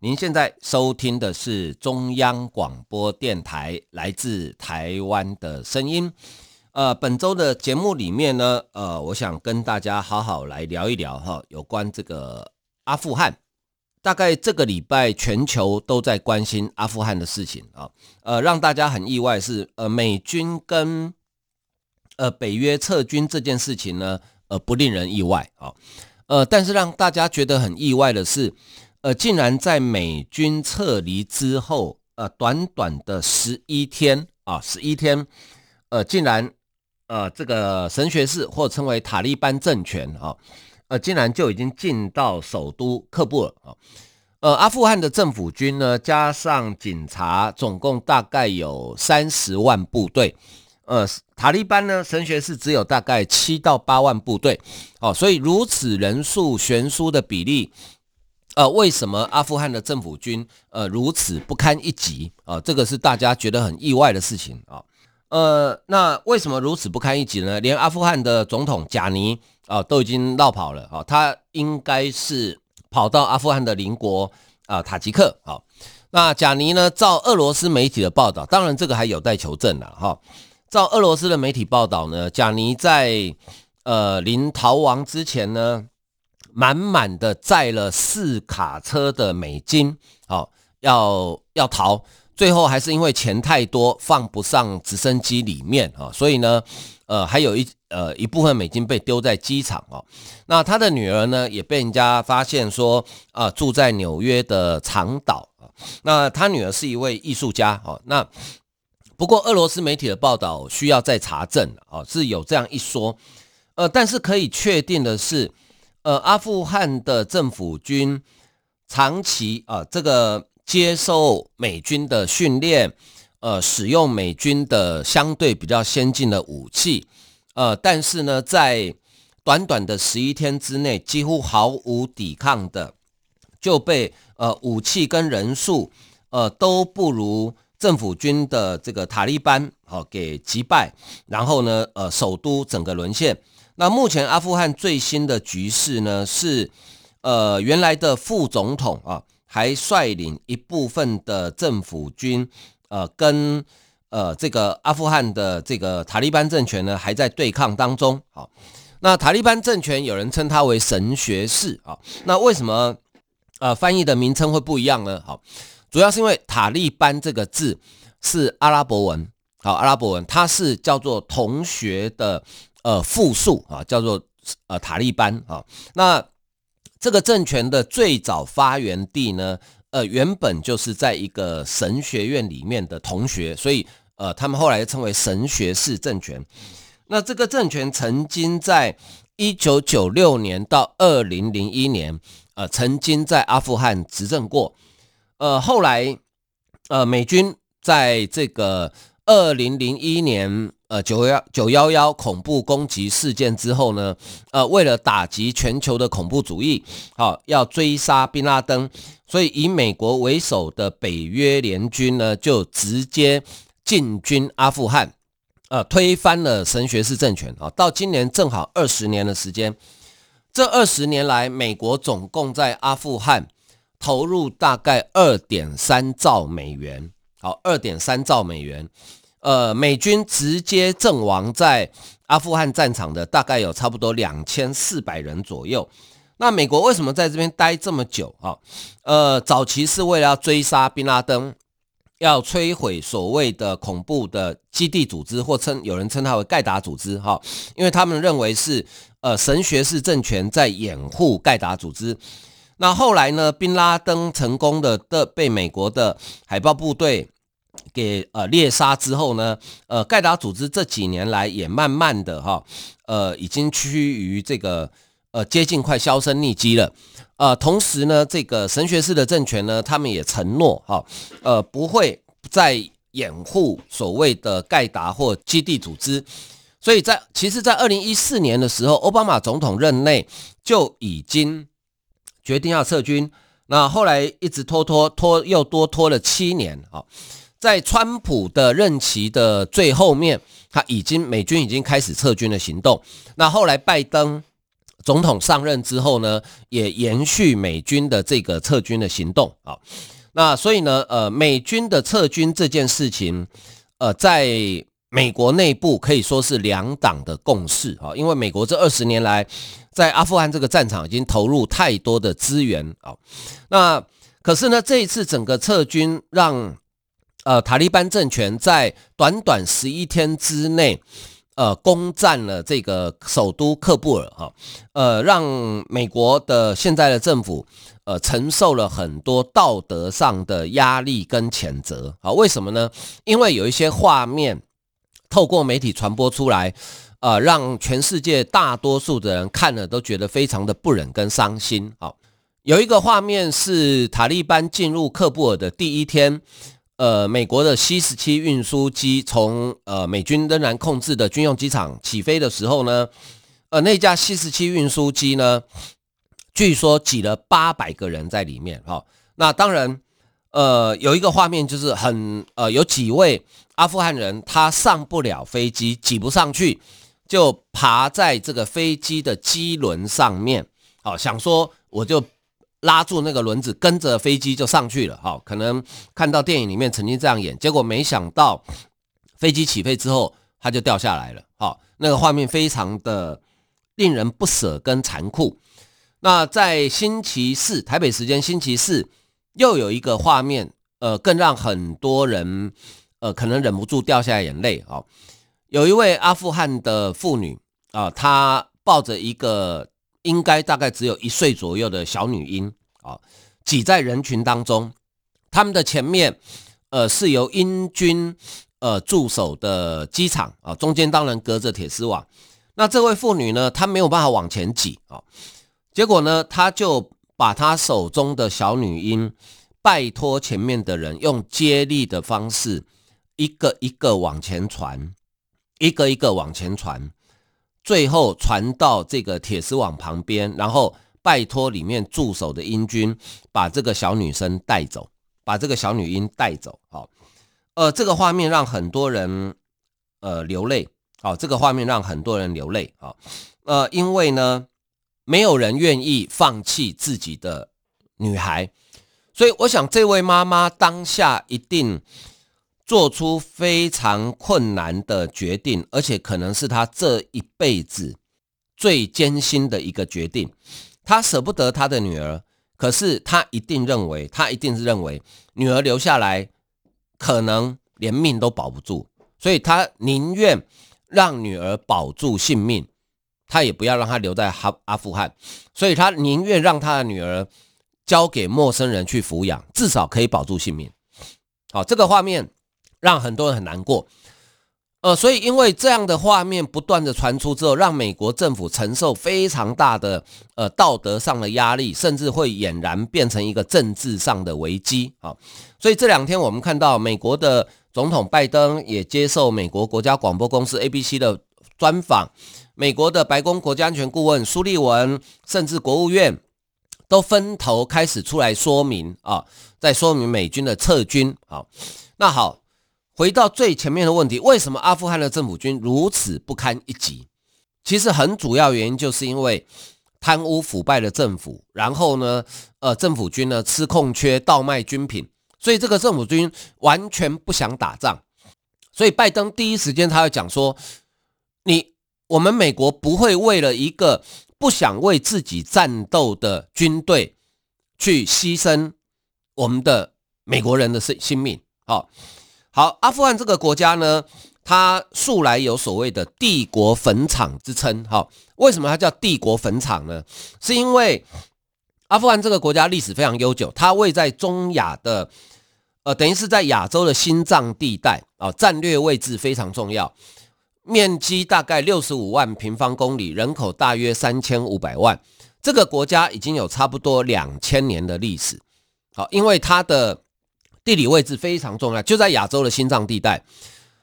您现在收听的是中央广播电台来自台湾的声音。呃，本周的节目里面呢，呃，我想跟大家好好来聊一聊哈，有关这个阿富汗。大概这个礼拜全球都在关心阿富汗的事情啊，呃，让大家很意外是，呃，美军跟呃北约撤军这件事情呢，呃，不令人意外啊，呃，但是让大家觉得很意外的是。呃，竟然在美军撤离之后，呃，短短的十一天啊，十一天，呃，竟然，呃，这个神学士或称为塔利班政权啊，呃，竟然就已经进到首都喀布尔啊，呃，阿富汗的政府军呢，加上警察，总共大概有三十万部队，呃，塔利班呢，神学士只有大概七到八万部队，哦，所以如此人数悬殊的比例。呃，为什么阿富汗的政府军呃如此不堪一击啊，呃？这个是大家觉得很意外的事情啊。呃，那为什么如此不堪一击呢？连阿富汗的总统贾尼啊，都已经绕跑了啊，他应该是跑到阿富汗的邻国啊，塔吉克啊。那贾尼呢，照俄罗斯媒体的报道，当然这个还有待求证了哈。照俄罗斯的媒体报道呢，贾尼在呃临逃亡之前呢。满满的载了四卡车的美金，好，要要逃，最后还是因为钱太多放不上直升机里面啊，所以呢，呃，还有一呃一部分美金被丢在机场哦。那他的女儿呢，也被人家发现说啊，住在纽约的长岛啊。那他女儿是一位艺术家哦。那不过俄罗斯媒体的报道需要再查证啊，是有这样一说，呃，但是可以确定的是。呃，阿富汗的政府军长期啊、这个接受美军的训练，呃，使用美军的相对比较先进的武器，呃，但是呢，在短短的十一天之内，几乎毫无抵抗的就被呃武器跟人数呃都不如政府军的这个塔利班好、给击败，然后呢，呃，首都整个沦陷。那目前阿富汗最新的局势呢，是，呃，原来的副总统啊，还率领一部分的政府军，呃，跟呃这个阿富汗的这个塔利班政权呢，还在对抗当中。好，那塔利班政权有人称它为神学士啊，那为什么呃翻译的名称会不一样呢？好，主要是因为塔利班这个字是阿拉伯文，好，阿拉伯文它是叫做同学的。呃，复数啊，叫做呃塔利班啊。那这个政权的最早发源地呢，呃，原本就是在一个神学院里面的同学，所以呃，他们后来称为神学士政权。那这个政权曾经在一九九六年到二零零一年，呃，曾经在阿富汗执政过。呃，后来呃，美军在这个二零零一年。呃，九幺九幺幺恐怖攻击事件之后呢，呃，为了打击全球的恐怖主义，好、要追杀宾拉登，所以以美国为首的北约联军呢，就直接进军阿富汗，呃，推翻了神学士政权啊、到今年正好二十年的时间，这二十年来，美国总共在阿富汗投入大概二点三兆美元，好，二点三兆美元。呃，美军直接阵亡在阿富汗战场的大概有差不多两千四百人左右。那美国为什么在这边待这么久啊？呃，早期是为了要追杀宾拉登，要摧毁所谓的恐怖的基地组织，或称有人称它为盖达组织哈，因为他们认为是呃神学式政权在掩护盖达组织。那后来呢，宾拉登成功的的被美国的海豹部队。给呃猎杀之后呢，呃盖达组织这几年来也慢慢的哈，呃已经趋于这个呃接近快销声匿迹了。呃，同时呢，这个神学士的政权呢，他们也承诺哈，呃，不会再掩护所谓的盖达或基地组织。所以在其实，在二零一四年的时候，奥巴马总统任内就已经决定要撤军。那后来一直拖拖拖，又多拖了七年啊。在川普的任期的最后面，他已经美军已经开始撤军的行动。那后来拜登总统上任之后呢，也延续美军的这个撤军的行动啊。那所以呢，呃，美军的撤军这件事情，呃，在美国内部可以说是两党的共识啊，因为美国这二十年来在阿富汗这个战场已经投入太多的资源啊。那可是呢，这一次整个撤军让呃塔利班政权在短短十一天之内，呃，攻占了这个首都喀布尔哈，呃，让美国的现在的政府呃承受了很多道德上的压力跟谴责啊。为什么呢？因为有一些画面。透过媒体传播出来，呃，让全世界大多数的人看了都觉得非常的不忍跟伤心。好，有一个画面是塔利班进入喀布尔的第一天，呃，美国的 C 十七运输机从呃美军仍然控制的军用机场起飞的时候呢，呃，那架 C 十七运输机呢，据说挤了八百个人在里面。好，那当然。呃，有一个画面就是很呃，有几位阿富汗人他上不了飞机，挤不上去，就爬在这个飞机的机轮上面，哦，想说我就拉住那个轮子，跟着飞机就上去了，好，可能看到电影里面曾经这样演，结果没想到飞机起飞之后，它就掉下来了，好，那个画面非常的令人不舍跟残酷。那在星期四，台北时间星期四。又有一个画面，呃，更让很多人，呃，可能忍不住掉下眼泪、哦。有一位阿富汗的妇女啊、她抱着一个应该大概只有一岁左右的小女婴啊、挤在人群当中。他们的前面，呃，是由英军呃驻守的机场啊、中间当然隔着铁丝网。那这位妇女呢，她没有办法往前挤啊、结果呢，她就。把她手中的小女婴拜托前面的人用接力的方式，一个一个往前传，一个一个往前传，最后传到这个铁丝网旁边，然后拜托里面驻守的英军把这个小女生带走，把这个小女婴带走。好，呃，这个画面让很多人呃流泪。好，这个画面让很多人流泪。好，呃，因为呢。没有人愿意放弃自己的女孩，所以我想这位妈妈当下一定做出非常困难的决定，而且可能是她这一辈子最艰辛的一个决定。他舍不得他的女儿，可是他一定认为，他一定是认为女儿留下来可能连命都保不住，所以他宁愿让女儿保住性命。他也不要让他留在哈阿富汗，所以他宁愿让他的女儿交给陌生人去抚养，至少可以保住性命。好，这个画面让很多人很难过。呃，所以因为这样的画面不断的传出之后，让美国政府承受非常大的呃道德上的压力，甚至会俨然变成一个政治上的危机。啊，所以这两天我们看到美国的总统拜登也接受美国国家广播公司 ABC 的专访。美国的白宫国家安全顾问苏利文，甚至国务院都分头开始出来说明啊，在说明美军的撤军。好，那好，回到最前面的问题，为什么阿富汗的政府军如此不堪一击？其实很主要原因就是因为贪污腐败的政府，然后呢，呃，政府军呢吃空缺，倒卖军品，所以这个政府军完全不想打仗。所以拜登第一时间他要讲说，你。我们美国不会为了一个不想为自己战斗的军队去牺牲我们的美国人的生性命。好，好，阿富汗这个国家呢，它素来有所谓的帝国坟场之称。好，为什么它叫帝国坟场呢？是因为阿富汗这个国家历史非常悠久，它位在中亚的，呃，等于是在亚洲的心脏地带啊，战略位置非常重要。面积大概六十五万平方公里，人口大约三千五百万。这个国家已经有差不多两千年的历史。好，因为它的地理位置非常重要，就在亚洲的心脏地带，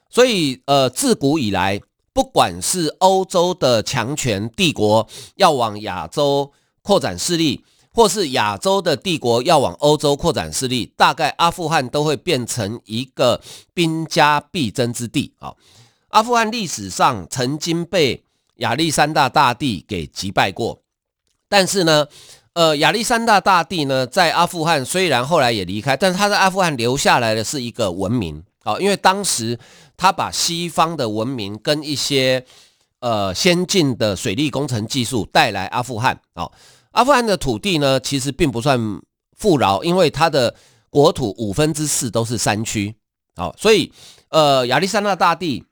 所以呃，自古以来，不管是欧洲的强权帝国要往亚洲扩展势力，或是亚洲的帝国要往欧洲扩展势力，大概阿富汗都会变成一个兵家必争之地。好，阿富汗历史上曾经被亚历山大大帝给击败过，但是呢，呃，亚历山大大帝呢，在阿富汗虽然后来也离开，但是他在阿富汗留下来的是一个文明，好，因为当时他把西方的文明跟一些呃先进的水利工程技术带来阿富汗，好，阿富汗的土地呢，其实并不算富饶，因为它的国土五分之四都是山区，好，所以呃，亚历山大大帝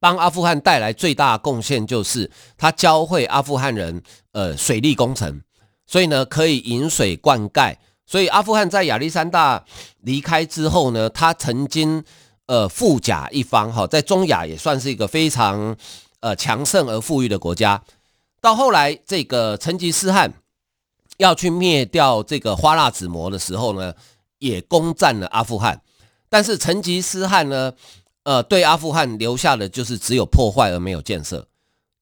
帮阿富汗带来最大贡献就是他教会阿富汗人呃水利工程。所以呢，可以引水灌溉。所以阿富汗在亚历山大离开之后呢，他曾经呃富甲一方哈，在中亚也算是一个非常呃强盛而富裕的国家。到后来，这个成吉思汗要去灭掉这个花剌子模的时候呢，也攻占了阿富汗。但是成吉思汗呢，呃，对阿富汗留下的就是只有破坏而没有建设。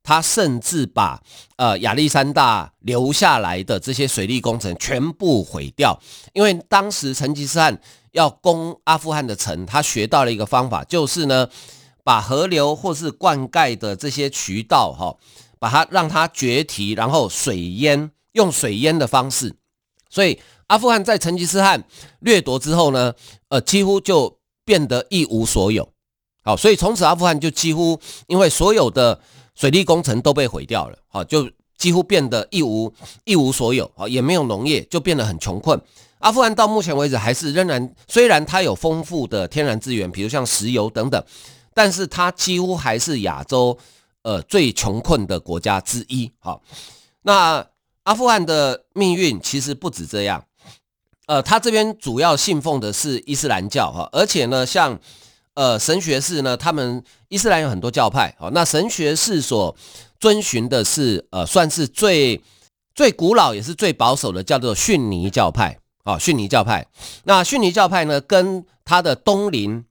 他甚至把呃亚历山大留下来的这些水利工程全部毁掉，因为当时成吉思汗要攻阿富汗的城，他学到了一个方法，就是呢把河流或是灌溉的这些渠道哈，把它让它决堤，然后水淹，用水淹的方式。所以阿富汗在成吉思汗掠夺之后呢，呃几乎就变得一无所有。好，所以从此阿富汗就几乎因为所有的。水利工程都被毁掉了，好，就几乎变得一无一无所有，啊，也没有农业，就变得很穷困。阿富汗到目前为止还是仍然，虽然它有丰富的天然资源，比如像石油等等，但是它几乎还是亚洲呃最穷困的国家之一。好，那阿富汗的命运其实不止这样，呃，他这边主要信奉的是伊斯兰教，哈，而且呢，像。呃，神学士呢，他们伊斯兰有很多教派，好，那神学士所遵循的是呃，算是最最古老也是最保守的，叫做逊尼教派，啊，逊尼教派。那逊尼教派呢，跟他的东邻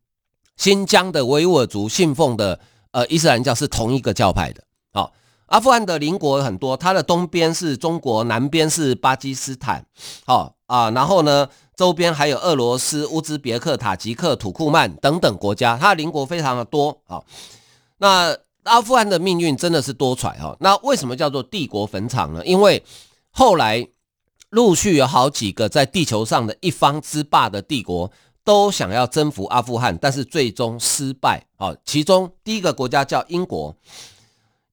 新疆的维吾尔族信奉的呃伊斯兰教是同一个教派的。好，阿富汗的邻国很多，它的东边是中国，南边是巴基斯坦，好啊，然后呢，周边还有俄罗斯、乌兹别克、塔吉克、土库曼等等国家，它的邻国非常的多啊。那阿富汗的命运真的是多舛哈。那为什么叫做帝国坟场呢？因为后来陆续有好几个在地球上的一方之霸的帝国都想要征服阿富汗，但是最终失败啊。其中第一个国家叫英国，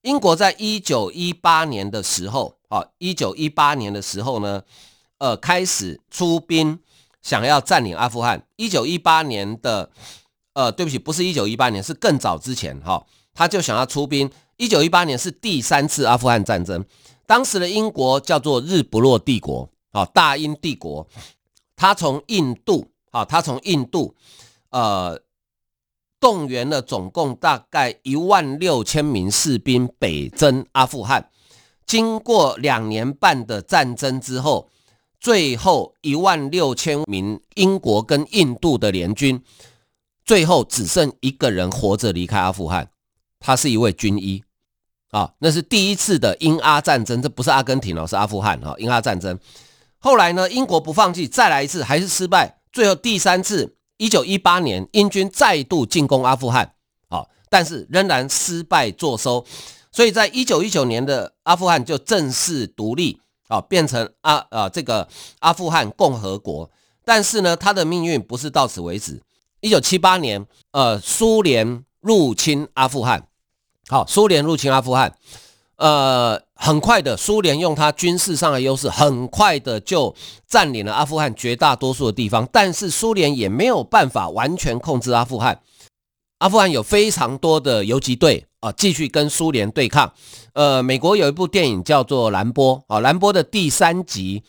英国在一九一八年的时候啊，一九一八年的时候呢，呃，开始出兵。想要占领阿富汗，一九一八年的，呃，对不起，不是一九一八年，是更早之前哈、哦，他就想要出兵。一九一八年是第三次阿富汗战争，当时的英国叫做日不落帝国，啊、哦，大英帝国，他从印度，啊、哦，他从印度，呃，动员了总共大概一万六千名士兵北征阿富汗，经过两年半的战争之后。最后一万六千名英国跟印度的联军，最后只剩一个人活着离开阿富汗，他是一位军医，啊，那是第一次的英阿战争，这不是阿根廷哦，是阿富汗啊，英阿战争。后来呢，英国不放弃，再来一次还是失败，最后第三次，一九一八年，英军再度进攻阿富汗，啊，但是仍然失败作收，所以在一九一九年的阿富汗就正式独立。啊，变成阿啊这个阿富汗共和国，但是呢，他的命运不是到此为止。一九七八年，呃，苏联入侵阿富汗，好，苏联入侵阿富汗，呃，很快的，苏联用他军事上的优势，很快的就占领了阿富汗绝大多数的地方，但是苏联也没有办法完全控制阿富汗。阿富汗有非常多的游击队啊，继续跟苏联对抗。呃，美国有一部电影叫做《蓝波》啊，《蓝波》的第三集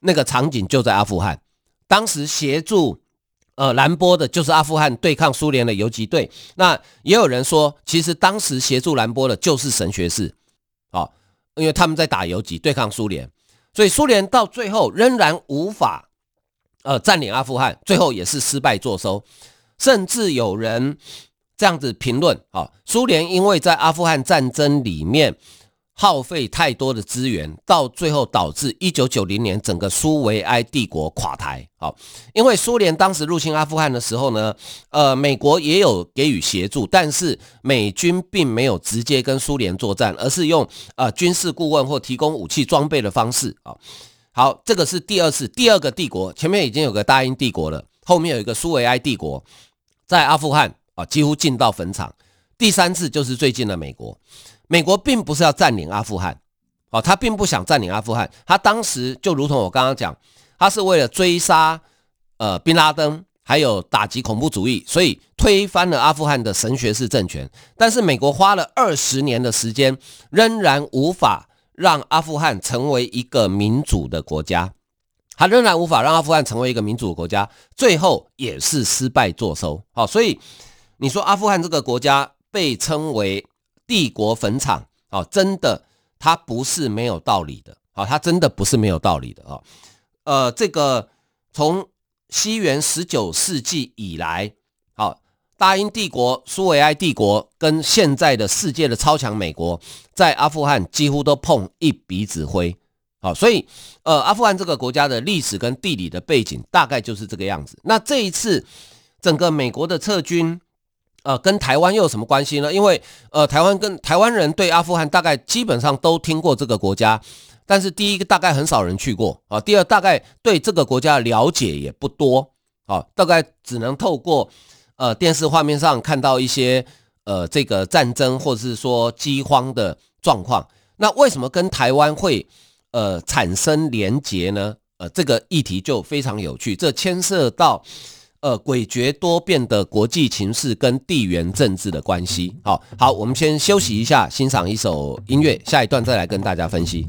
那个场景就在阿富汗。当时协助呃蓝波的就是阿富汗对抗苏联的游击队。那也有人说，其实当时协助蓝波的就是神学士啊，因为他们在打游击对抗苏联。所以苏联到最后仍然无法呃占领阿富汗，最后也是失败作收，甚至有人这样子评论啊，苏联因为在阿富汗战争里面。耗费太多的资源，到最后导致一九九零年整个苏维埃帝国垮台。好，因为苏联当时入侵阿富汗的时候呢，呃，美国也有给予协助，但是美军并没有直接跟苏联作战，而是用呃军事顾问或提供武器装备的方式。啊，好，这个是第二次第二个帝国，前面已经有个大英帝国了，后面有一个苏维埃帝国，在阿富汗啊几乎进到坟场。第三次就是最近的美国。美国并不是要占领阿富汗，哦，他并不想占领阿富汗，他当时就如同我刚刚讲，他是为了追杀呃宾拉登，还有打击恐怖主义，所以推翻了阿富汗的神学式政权。但是美国花了二十年的时间，仍然无法让阿富汗成为一个民主的国家，他仍然无法让阿富汗成为一个民主的国家，最后也是失败作收。好，所以你说阿富汗这个国家被称为。帝国坟场哦，真的，它不是没有道理的，好，它真的不是没有道理的啊。呃，这个从西元十九世纪以来，好，大英帝国、苏维埃帝国跟现在的世界的超强美国，在阿富汗几乎都碰一鼻子灰，好，所以呃，阿富汗这个国家的历史跟地理的背景大概就是这个样子。那这一次整个美国的撤军。呃，跟台湾又有什么关系呢？因为呃，台湾跟台湾人对阿富汗大概基本上都听过这个国家，但是第一个大概很少人去过啊，第二大概对这个国家了解也不多啊，大概只能透过呃电视画面上看到一些呃这个战争或者是说饥荒的状况。那为什么跟台湾会呃产生连结呢？呃，这个议题就非常有趣，这牵涉到。呃，诡谲多变的国际情势跟地缘政治的关系。好，好，我们先休息一下，欣赏一首音乐，下一段再来跟大家分析。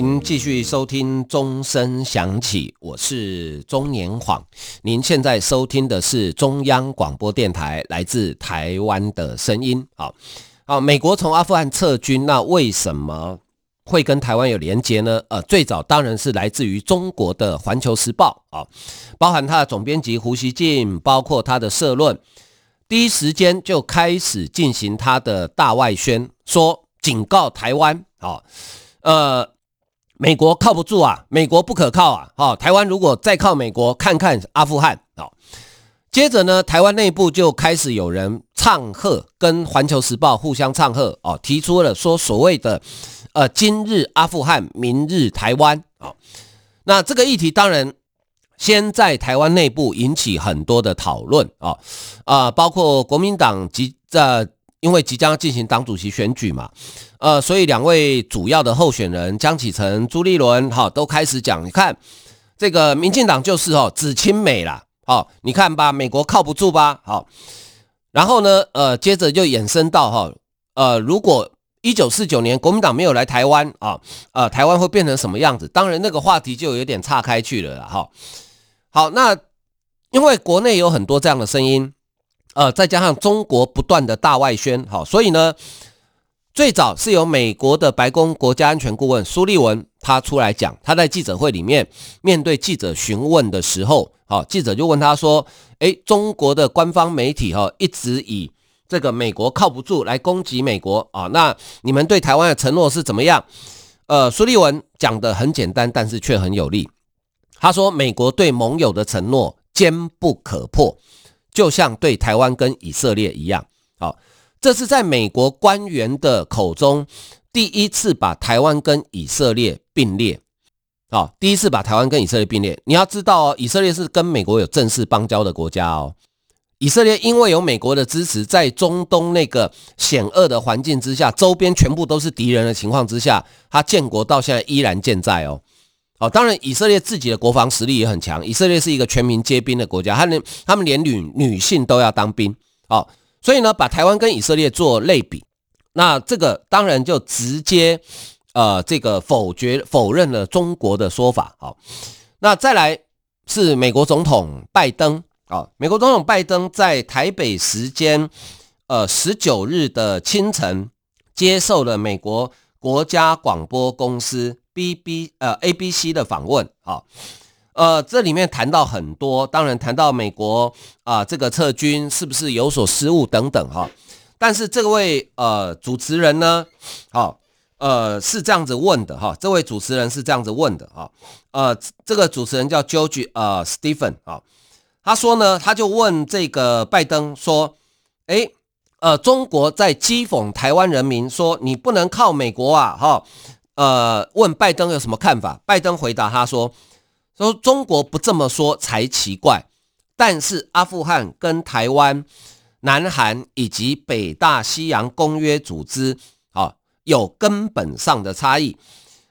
迎继续收听钟声响起，我是钟年晃。您现在收听的是中央广播电台来自台湾的声音。好，好，美国从阿富汗撤军，那为什么会跟台湾有连接呢？呃，最早当然是来自于中国的《环球时报》啊，包含他的总编辑胡锡进，包括他的社论，第一时间就开始进行他的大外宣，说警告台湾，啊，呃。美国靠不住啊，美国不可靠啊！好，台湾如果再靠美国，看看阿富汗。好，接着呢，台湾内部就开始有人唱和，跟《环球时报》互相唱和哦，提出了说所谓的呃，今日阿富汗，明日台湾。好，那这个议题当然先在台湾内部引起很多的讨论啊啊，包括国民党及在。因为即将进行党主席选举嘛，呃，所以两位主要的候选人江启臣、朱立伦，哈，都开始讲，你看这个民进党就是哦，只亲美啦，好，你看吧，美国靠不住吧，好，然后呢，呃，接着就衍生到哈，呃，如果一九四九年国民党没有来台湾啊，呃，台湾会变成什么样子？当然那个话题就有点岔开去了啦，哈，好，那因为国内有很多这样的声音。呃，再加上中国不断的大外宣，好，所以呢，最早是由美国的白宫国家安全顾问苏利文他出来讲，他在记者会里面面对记者询问的时候，好，记者就问他说：“诶，中国的官方媒体哈一直以这个美国靠不住来攻击美国啊，那你们对台湾的承诺是怎么样？”呃，苏利文讲得很简单，但是却很有力。他说：“美国对盟友的承诺坚不可破，就像对台湾跟以色列一样。”好。这是在美国官员的口中第一次把台湾跟以色列并列，好，第一次把台湾跟以色列并列。你要知道哦，以色列是跟美国有正式邦交的国家哦。以色列因为有美国的支持，在中东那个险恶的环境之下，周边全部都是敌人的情况之下，他建国到现在依然健在哦。哦，当然以色列自己的国防实力也很强，以色列是一个全民皆兵的国家，他连他们连女女性都要当兵，哦。所以呢，把台湾跟以色列做类比，那这个当然就直接，呃，这个否决否认了中国的说法。好，那再来是美国总统拜登啊，美国总统拜登在台北时间呃十九日的清晨接受了美国国家广播公司 B B 呃 A B C 的访问啊。呃，这里面谈到很多，当然谈到美国啊、呃，这个撤军是不是有所失误等等哈。但是这位呃主持人呢，好，呃是这样子问的哈。这位主持人是这样子问的哈。呃，这个主持人叫 George 呃 Stephen 啊，他说呢，他就问这个拜登说，诶，呃，中国在讥讽台湾人民说你不能靠美国啊哈。呃，问拜登有什么看法？拜登回答他说。说中国不这么说才奇怪，但是阿富汗跟台湾、南韩以及北大西洋公约组织啊有根本上的差异。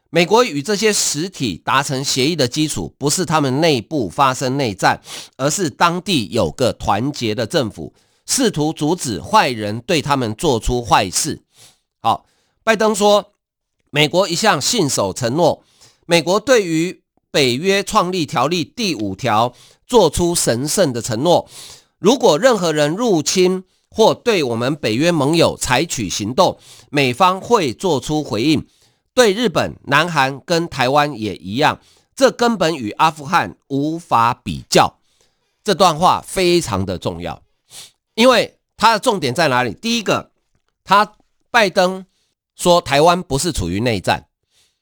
美国与这些实体达成协议的基础，不是他们内部发生内战，而是当地有个团结的政府，试图阻止坏人对他们做出坏事。好，拜登说，美国一向信守承诺，美国对于北约创立条例第五条做出神圣的承诺：如果任何人入侵或对我们北约盟友采取行动，美方会做出回应。对日本、南韩跟台湾也一样，这根本与阿富汗无法比较。这段话非常的重要，因为它的重点在哪里？第一个，他拜登说台湾不是处于内战。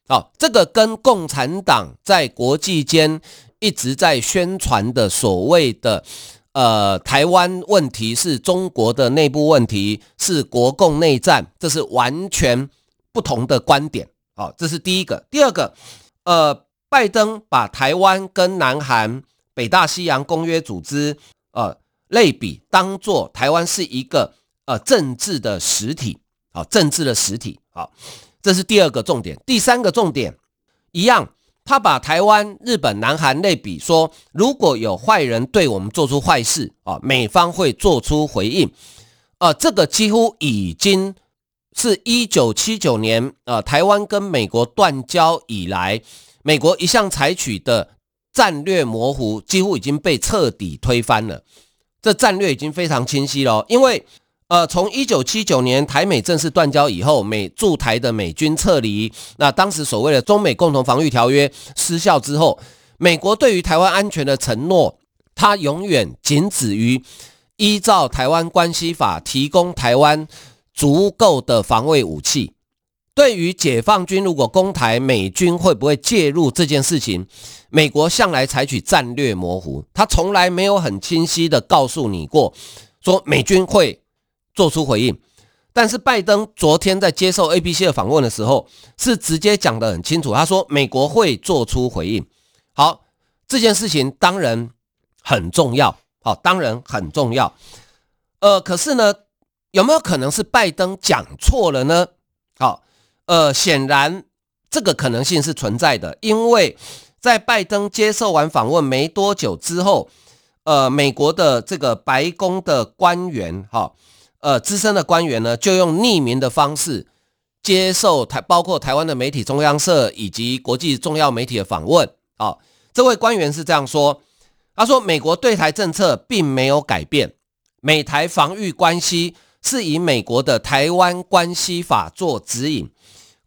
好，这个跟共产党在国际间一直在宣传的所谓的呃台湾问题是中国的内部问题，是国共内战，这是完全不同的观点。好，这是第一个。第二个，呃，拜登把台湾跟南韩、北大西洋公约组织呃类比，当作台湾是一个呃政治的实体。好，政治的实体。好。这是第二个重点，第三个重点一样，他把台湾、日本、南韩类比说，如果有坏人对我们做出坏事啊，美方会做出回应。呃，这个几乎已经是一九七九年呃台湾跟美国断交以来，美国一向采取的战略模糊，几乎已经被彻底推翻了。这战略已经非常清晰了，因为。呃，从一九七九年台美正式断交以后，美驻台的美军撤离，那当时所谓的中美共同防御条约失效之后，美国对于台湾安全的承诺，它永远仅止于依照台湾关系法提供台湾足够的防卫武器。对于解放军如果攻台，美军会不会介入这件事情，美国向来采取战略模糊，他从来没有很清晰的告诉你过，说美军会。做出回应，但是拜登昨天在接受 ABC 的访问的时候，是直接讲得很清楚。他说美国会做出回应。好，这件事情当然很重要。好，当然很重要。呃，可是呢，有没有可能是拜登讲错了呢？好，呃，显然这个可能性是存在的，因为在拜登接受完访问没多久之后，呃，美国的这个白宫的官员，哈。呃，资深的官员呢，就用匿名的方式接受台，包括台湾的媒体中央社以及国际重要媒体的访问。啊、这位官员是这样说：他说，美国对台政策并没有改变，美台防御关系是以美国的《台湾关系法》做指引，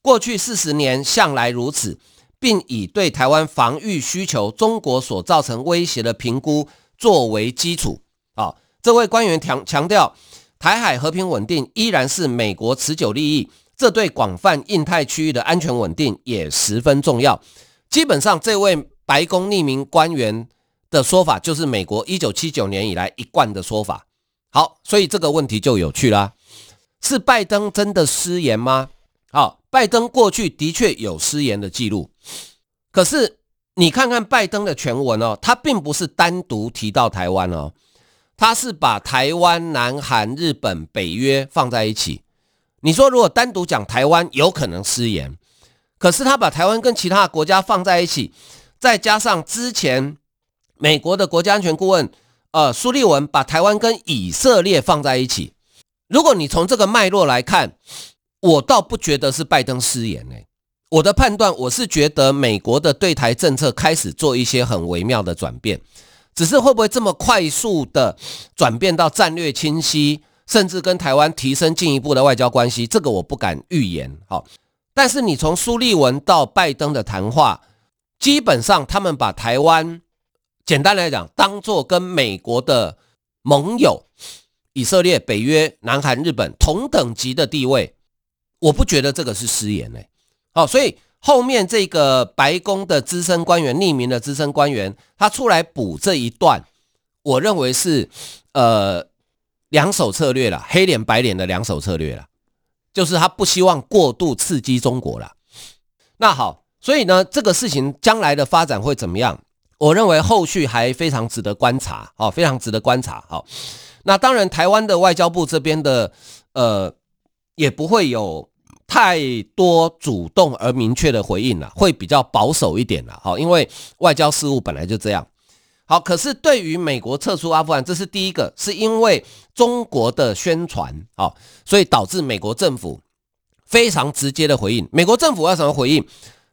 过去四十年向来如此，并以对台湾防御需求、中国所造成威胁的评估作为基础。啊，这位官员强强调，台海和平稳定依然是美国持久利益，这对广泛印太区域的安全稳定也十分重要。基本上，这位白宫匿名官员的说法就是美国一九七九年以来一贯的说法。好，所以这个问题就有趣啦，是拜登真的失言吗？好，拜登过去的确有失言的记录，可是你看看拜登的全文哦，他并不是单独提到台湾哦。他是把台湾、南韩、日本、北约放在一起。你说如果单独讲台湾，有可能失言。可是他把台湾跟其他国家放在一起，再加上之前美国的国家安全顾问呃苏利文把台湾跟以色列放在一起。如果你从这个脉络来看，我倒不觉得是拜登失言呢。我的判断，我是觉得美国的对台政策开始做一些很微妙的转变。只是会不会这么快速的转变到战略清晰，甚至跟台湾提升进一步的外交关系？这个我不敢预言。好，但是你从苏利文到拜登的谈话，基本上他们把台湾，简单来讲，当做跟美国的盟友以色列、北约、南韩、日本同等级的地位，我不觉得这个是失言嘞。好，所以。后面这个白宫的资深官员，匿名的资深官员，他出来补这一段，我认为是呃两手策略了，黑脸白脸的两手策略了，就是他不希望过度刺激中国了。那好，所以呢，这个事情将来的发展会怎么样？我认为后续还非常值得观察，哦，非常值得观察。好，那当然，台湾的外交部这边的呃也不会有。太多主动而明确的回应了，会比较保守一点了。好，因为外交事务本来就这样。好，可是对于美国撤出阿富汗，这是第一个，是因为中国的宣传，好，所以导致美国政府非常直接的回应。美国政府要什么回应？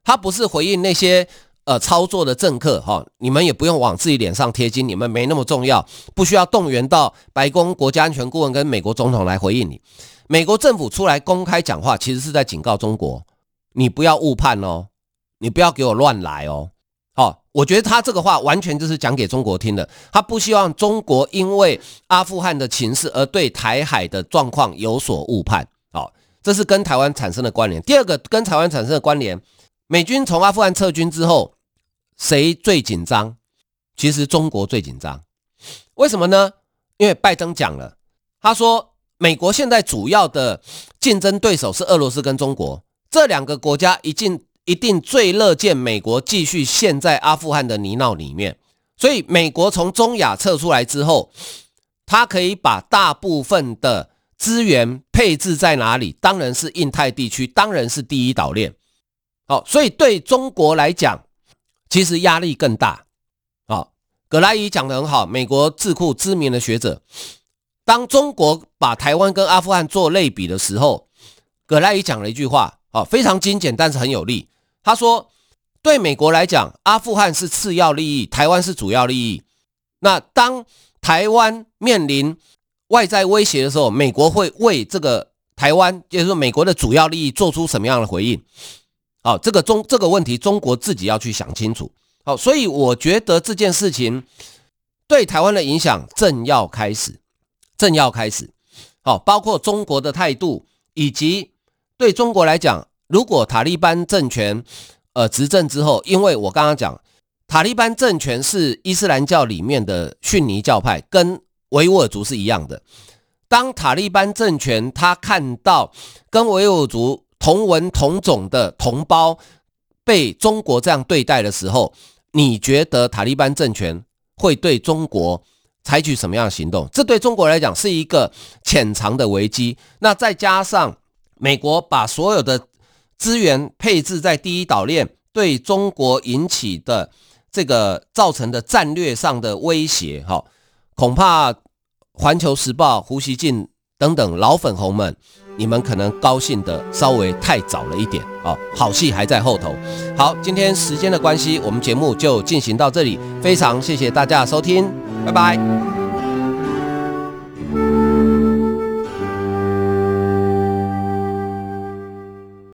他不是回应那些呃操作的政客，哈，你们也不用往自己脸上贴金，你们没那么重要，不需要动员到白宫国家安全顾问跟美国总统来回应你。美国政府出来公开讲话，其实是在警告中国，你不要误判哦，你不要给我乱来哦。好，我觉得他这个话完全就是讲给中国听的，他不希望中国因为阿富汗的情势而对台海的状况有所误判。好，这是跟台湾产生的关联。第二个跟台湾产生的关联，美军从阿富汗撤军之后，谁最紧张？其实中国最紧张。为什么呢？因为拜登讲了，他说。美国现在主要的竞争对手是俄罗斯跟中国，这两个国家一定一定最乐见美国继续陷在阿富汗的泥淖里面，所以美国从中亚撤出来之后，它可以把大部分的资源配置在哪里？当然是印太地区，当然是第一岛链。好，所以对中国来讲，其实压力更大。好，葛莱伊讲得很好，美国智库知名的学者。当中国把台湾跟阿富汗做类比的时候，葛莱伊讲了一句话，啊，非常精简，但是很有力。他说，对美国来讲，阿富汗是次要利益，台湾是主要利益。那当台湾面临外在威胁的时候，美国会为这个台湾，就是说美国的主要利益，做出什么样的回应？好，这个中这个问题，中国自己要去想清楚。好，所以我觉得这件事情对台湾的影响正要开始。正要开始，好，包括中国的态度，以及对中国来讲，如果塔利班政权呃执政之后，因为我刚刚讲，塔利班政权是伊斯兰教里面的逊尼教派，跟维吾尔族是一样的。当塔利班政权他看到跟维吾尔族同文同种的同胞被中国这样对待的时候，你觉得塔利班政权会对中国采取什么样的行动？这对中国来讲是一个潜藏的危机。那再加上美国把所有的资源配置在第一岛链，对中国引起的这个造成的战略上的威胁，哈，恐怕《环球时报》、胡锡进等等老粉红们，你们可能高兴的稍微太早了一点哦。好戏还在后头。好，今天时间的关系，我们节目就进行到这里。非常谢谢大家收听。拜拜。